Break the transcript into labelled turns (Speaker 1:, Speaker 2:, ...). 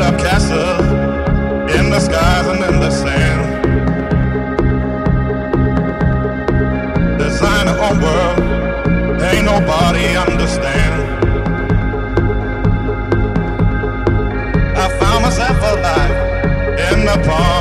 Speaker 1: built up castles in the skies and in the sand. Design our own world, ain't nobody understand. I found myself alive in the palm